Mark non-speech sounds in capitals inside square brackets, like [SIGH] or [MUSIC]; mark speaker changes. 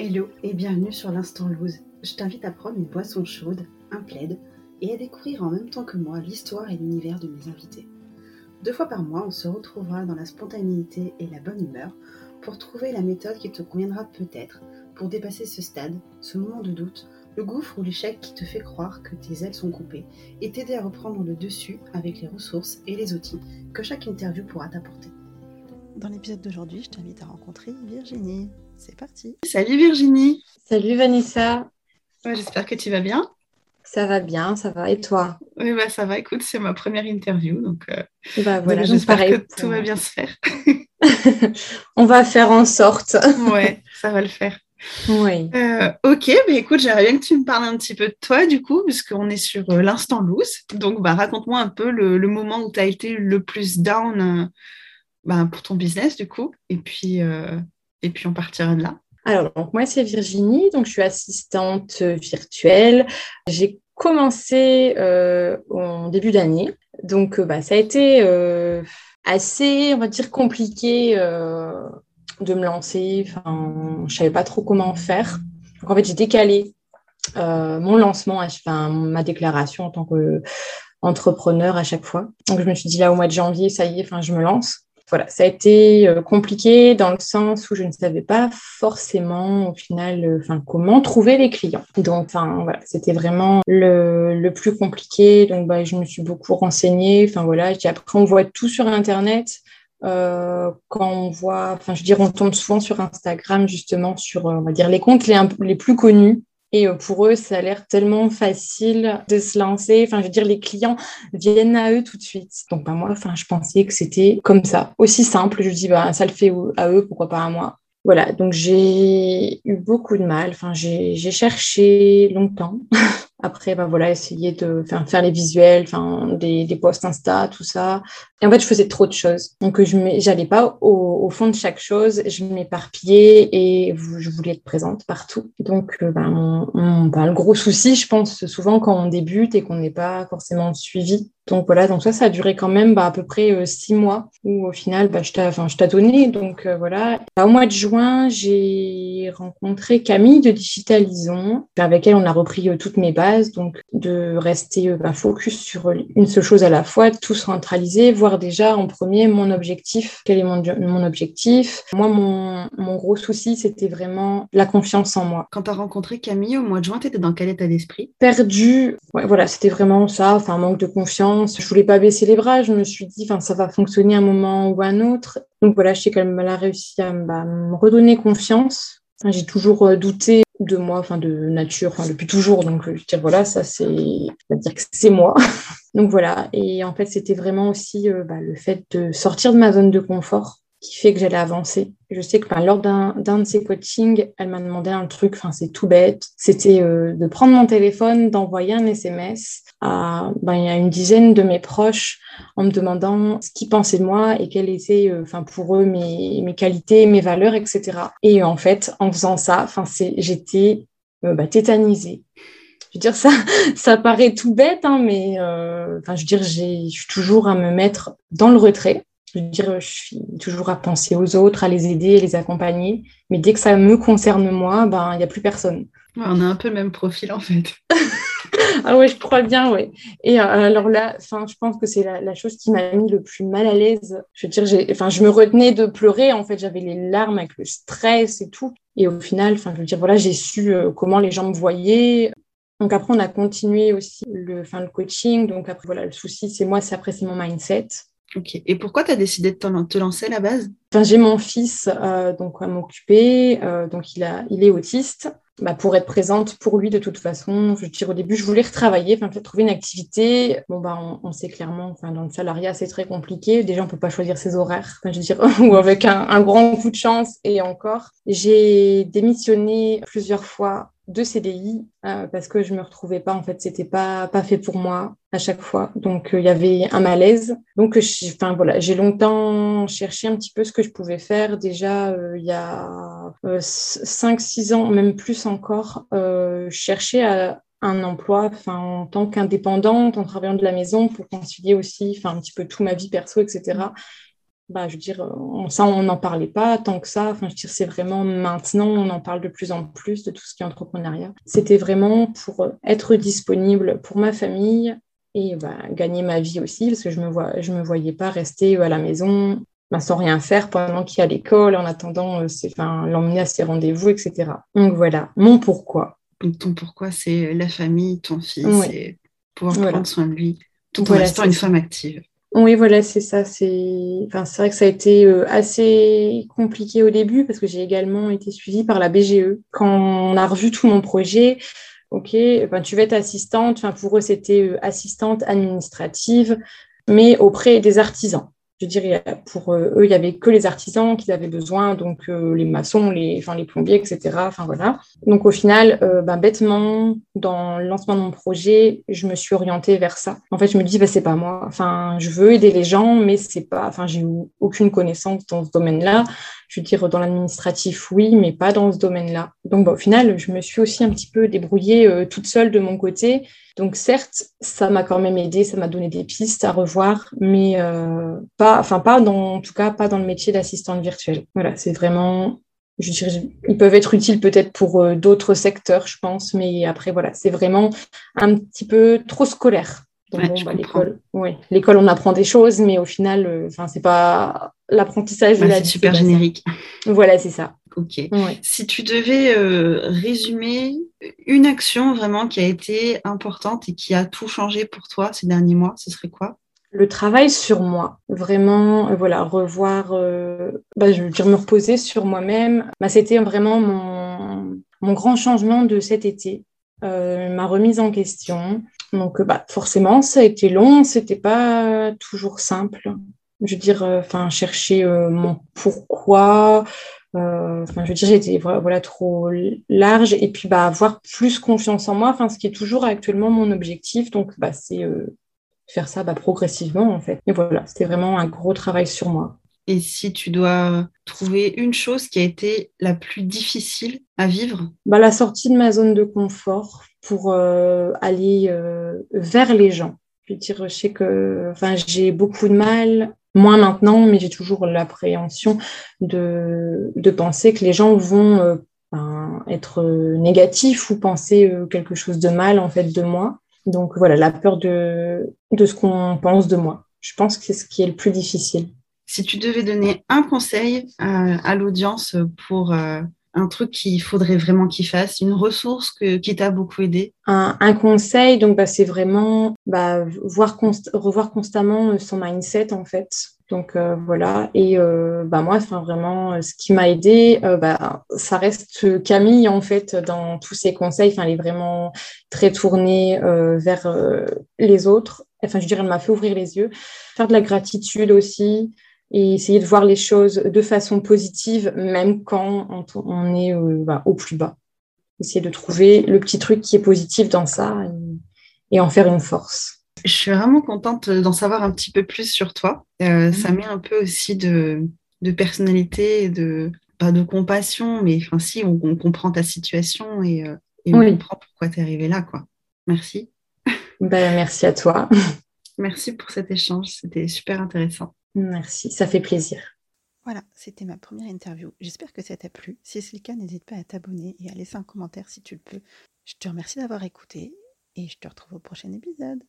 Speaker 1: Hello et bienvenue sur l'Instant Loose. Je t'invite à prendre une boisson chaude, un plaid et à découvrir en même temps que moi l'histoire et l'univers de mes invités. Deux fois par mois, on se retrouvera dans la spontanéité et la bonne humeur pour trouver la méthode qui te conviendra peut-être pour dépasser ce stade, ce moment de doute, le gouffre ou l'échec qui te fait croire que tes ailes sont coupées et t'aider à reprendre le dessus avec les ressources et les outils que chaque interview pourra t'apporter. Dans l'épisode d'aujourd'hui, je t'invite à rencontrer Virginie. C'est parti. Salut Virginie.
Speaker 2: Salut Vanessa.
Speaker 1: J'espère que tu vas bien.
Speaker 2: Ça va bien, ça va. Et toi?
Speaker 1: Oui, bah, ça va. Écoute, c'est ma première interview, donc, euh,
Speaker 2: bah, voilà,
Speaker 1: j'espère que tout va bien se faire. [LAUGHS]
Speaker 2: On va faire en sorte. [LAUGHS]
Speaker 1: ouais, ça va le faire.
Speaker 2: Oui.
Speaker 1: Euh, ok, bah, écoute, j'aimerais bien que tu me parles un petit peu de toi, du coup, puisqu'on est sur euh, l'instant loose. Donc, bah, raconte-moi un peu le, moment où tu as été le plus down bah, pour ton business, du coup. Et puis, et puis on partira de là.
Speaker 2: Alors, donc, moi, c'est Virginie, donc je suis assistante virtuelle. J'ai commencé euh, en début d'année, donc euh, bah, ça a été euh, assez, on va dire, compliqué de me lancer. Enfin, je savais pas trop comment faire. Donc, en fait, j'ai décalé mon lancement, enfin, ma déclaration en tant qu'entrepreneur à chaque fois. Donc, je me suis dit là, au mois de janvier, ça y est, enfin, je me lance voilà, ça a été euh, compliqué dans le sens où je ne savais pas forcément au final euh, comment trouver les clients. Donc enfin, voilà, c'était vraiment le, le, plus compliqué. Donc bah, je me suis beaucoup renseignée. Enfin voilà, après on voit tout sur Internet. Euh, quand on voit, enfin je veux dire, on tombe souvent sur Instagram justement sur, on va dire, les comptes les, les plus connus et euh, pour eux, ça a l'air tellement facile de se lancer. Enfin, je veux dire, les clients viennent à eux tout de suite. Donc, bah, moi, enfin, je pensais que c'était comme ça, aussi simple. Je dis, bah, ça le fait à eux, pourquoi pas à moi. Voilà, donc j'ai eu beaucoup de mal. Enfin, j'ai cherché longtemps. [LAUGHS] Après, bah voilà, essayer de faire, les visuels, des, des posts Insta, tout ça. Et en fait, je faisais trop de choses. Donc, je n'allais pas au, fond de chaque chose. Je m'éparpillais et je voulais être présente partout. Donc, euh, mon, bah, le gros souci, je pense, souvent quand on débute et qu'on n'est pas forcément suivi, donc voilà, donc ça, ça a duré quand même bah, à peu près euh, six mois où au final, bah, je tâtonnais. Donc euh, voilà. Bah, au mois de juin, j'ai rencontré Camille de Digitalisons, avec elle, on a repris euh, toutes mes bases, donc de rester focus sur une seule chose à la fois, tout centraliser, voir déjà en premier mon objectif. Quel est mon, mon objectif? Moi, mon, mon gros souci, c'était vraiment la confiance en moi.
Speaker 1: Quand tu as rencontré Camille au mois de juin, tu étais dans quel état d'esprit?
Speaker 2: Perdu. Ouais, voilà, c'était vraiment ça, enfin, manque de confiance je Je voulais pas baisser les bras. Je me suis dit, enfin, ça va fonctionner un moment ou un autre. Donc voilà, je sais qu'elle a réussi à bah, me redonner confiance. j'ai toujours euh, douté de moi, enfin de nature, depuis toujours. Donc je dire voilà, ça c'est, dire que c'est moi. [LAUGHS] donc voilà. Et en fait, c'était vraiment aussi euh, bah, le fait de sortir de ma zone de confort qui fait que j'allais avancer. Je sais que lors d'un de ces coachings, elle m'a demandé un truc, enfin c'est tout bête, c'était euh, de prendre mon téléphone, d'envoyer un SMS à, ben, a une dizaine de mes proches en me demandant ce qu'ils pensaient de moi et quelles étaient euh, enfin pour eux mes, mes qualités, mes valeurs, etc. Et en fait, en faisant ça, j'étais euh, bah, tétanisée. Je veux dire, ça, [LAUGHS] ça paraît tout bête, hein, mais enfin, je veux dire, je suis toujours à me mettre dans le retrait je veux dire, je suis toujours à penser aux autres, à les aider, à les accompagner. Mais dès que ça me concerne moi, ben, il n'y a plus personne.
Speaker 1: On a un peu le même profil en fait. [LAUGHS]
Speaker 2: ah ouais, je crois bien, ouais. Et euh, alors là, je pense que c'est la, chose qui m'a mis le plus mal à l'aise. Je veux dire, enfin, je me retenais de pleurer. En fait, j'avais les larmes avec le stress et tout. Et au final, enfin, je veux dire, voilà, j'ai su euh, comment les gens me voyaient. Donc après, on a continué aussi le, enfin, le coaching. Donc après, voilà, le souci, c'est moi, c'est après, c'est mon mindset.
Speaker 1: Ok. Et pourquoi tu as décidé de te lancer à la base?
Speaker 2: Enfin, J'ai mon fils euh, donc à m'occuper. Donc il, a, il est autiste. Bah, pour être présente pour lui de toute façon. Je tire au début, je voulais retravailler, enfin, trouver une activité. Bon, bah, on, sait clairement, enfin, dans le salariat, c'est très compliqué. Déjà, on peut pas choisir ses horaires, enfin, je veux dire, [LAUGHS] ou avec un, un grand coup de chance. Et encore, j'ai démissionné plusieurs fois de CDI euh, parce que je me retrouvais pas en fait c'était pas pas fait pour moi à chaque fois donc euh, il y avait un malaise donc enfin voilà j'ai longtemps cherché un petit peu ce que je pouvais faire déjà euh, il y a 5 6 ans même plus encore cherchais à un emploi enfin en tant qu'indépendante en travaillant de la maison pour concilier aussi enfin un petit peu tout ma vie perso etc bah, je veux dire, ça, on n'en parlait pas tant que ça. Enfin, je veux dire, c'est vraiment maintenant, on en parle de plus en plus de tout ce qui est entrepreneuriat. C'était vraiment pour être disponible pour ma famille et bah, gagner ma vie aussi, parce que je ne me, vois, je me voyais pas rester à la maison bah, sans rien faire pendant qu'il y a l'école, en attendant enfin, l'emmener à ses rendez-vous, etc. Donc voilà, mon pourquoi.
Speaker 1: Donc ton pourquoi, c'est la famille, ton fils, et pouvoir prendre soin de lui, tout en restant une femme active.
Speaker 2: Oui, voilà, c'est ça. C'est enfin, vrai que ça a été euh, assez compliqué au début parce que j'ai également été suivie par la BGE. Quand on a revu tout mon projet, OK, ben, tu vas être assistante. Enfin, pour eux, c'était euh, assistante administrative, mais auprès des artisans je dirais, pour euh, eux, il n'y avait que les artisans qu'ils avaient besoin, donc euh, les maçons, les, enfin, les plombiers, etc. Enfin, voilà. Donc au final, euh, ben, bêtement, dans le lancement de mon projet, je me suis orientée vers ça. En fait, je me dis, bah, c'est pas moi. Enfin, je veux aider les gens, mais c'est pas, enfin, j'ai aucune connaissance dans ce domaine-là. Je veux dire, dans l'administratif, oui, mais pas dans ce domaine-là. Donc, bah, au final, je me suis aussi un petit peu débrouillée toute seule de mon côté donc certes, ça m'a quand même aidé, ça m'a donné des pistes à revoir, mais euh, pas, enfin pas dans, en tout cas pas dans le métier d'assistante virtuelle. Voilà, c'est vraiment, je dirais, ils peuvent être utiles peut-être pour euh, d'autres secteurs, je pense, mais après voilà, c'est vraiment un petit peu trop scolaire. Donc bah, l'école, ouais, l'école, on apprend des choses, mais au final, euh, enfin, c'est pas l'apprentissage
Speaker 1: de la. C'est super générique.
Speaker 2: Voilà, c'est ça.
Speaker 1: Ok. Si tu devais résumer une action vraiment qui a été importante et qui a tout changé pour toi ces derniers mois, ce serait quoi?
Speaker 2: Le travail sur moi, vraiment, euh, voilà, revoir, euh, bah, je veux dire me reposer sur moi-même. Bah, c'était vraiment mon, mon, grand changement de cet été, euh, ma remise en question. Donc, bah, forcément, ça a été long, c'était pas toujours simple. Je veux dire, enfin, chercher mon pourquoi, euh, enfin, je veux dire, j'étais voilà trop large et puis bah avoir plus confiance en moi. Enfin, ce qui est toujours actuellement mon objectif. Donc, bah, c'est euh, faire ça bah, progressivement en fait. Et voilà, c'était vraiment un gros travail sur moi.
Speaker 1: Et si tu dois trouver une chose qui a été la plus difficile à vivre?
Speaker 2: Bah, La sortie de ma zone de confort pour euh, aller vers les gens. Je veux dire, je sais que enfin, j'ai beaucoup de mal moins maintenant, mais j'ai toujours l'appréhension de, de, penser que les gens vont euh, ben, être négatifs ou penser euh, quelque chose de mal en fait de moi. Donc voilà, la peur de, de ce qu'on pense de moi. Je pense que c'est ce qui est le plus difficile.
Speaker 1: Si tu devais donner un conseil à, l'audience pour euh, un truc qu'il faudrait vraiment qu'il fasse, une ressource qui t'a beaucoup aidé?
Speaker 2: Un, conseil, donc bah, c'est vraiment bah, voir revoir constamment son mindset en fait. Donc euh, voilà, et euh, bah, moi, vraiment, ce qui m'a aidé, euh, bah, ça reste Camille en fait dans tous ses conseils. Enfin, elle est vraiment très tournée vers les autres. Enfin, je dirais, elle m'a fait ouvrir les yeux, faire de la gratitude aussi, et essayer de voir les choses de façon positive, même quand on, est euh, bah, au plus bas. Essayer de trouver le petit truc qui est positif dans ça et, en faire une force.
Speaker 1: Je suis vraiment contente d'en savoir un petit peu plus sur toi. Euh, ça met un peu aussi de, personnalité et de, pas de compassion, mais enfin si, on, comprend ta situation et, euh, on comprend pourquoi tu es arrivée là. Quoi. Merci.
Speaker 2: Ben, merci à toi. [LAUGHS]
Speaker 1: Merci pour cet échange, c'était super intéressant.
Speaker 2: Merci, ça fait plaisir.
Speaker 1: Voilà, c'était ma première interview. J'espère que ça t'a plu. Si c'est le cas, n'hésite pas à t'abonner et à laisser un commentaire si tu le peux. Je te remercie d'avoir écouté et je te retrouve au prochain épisode.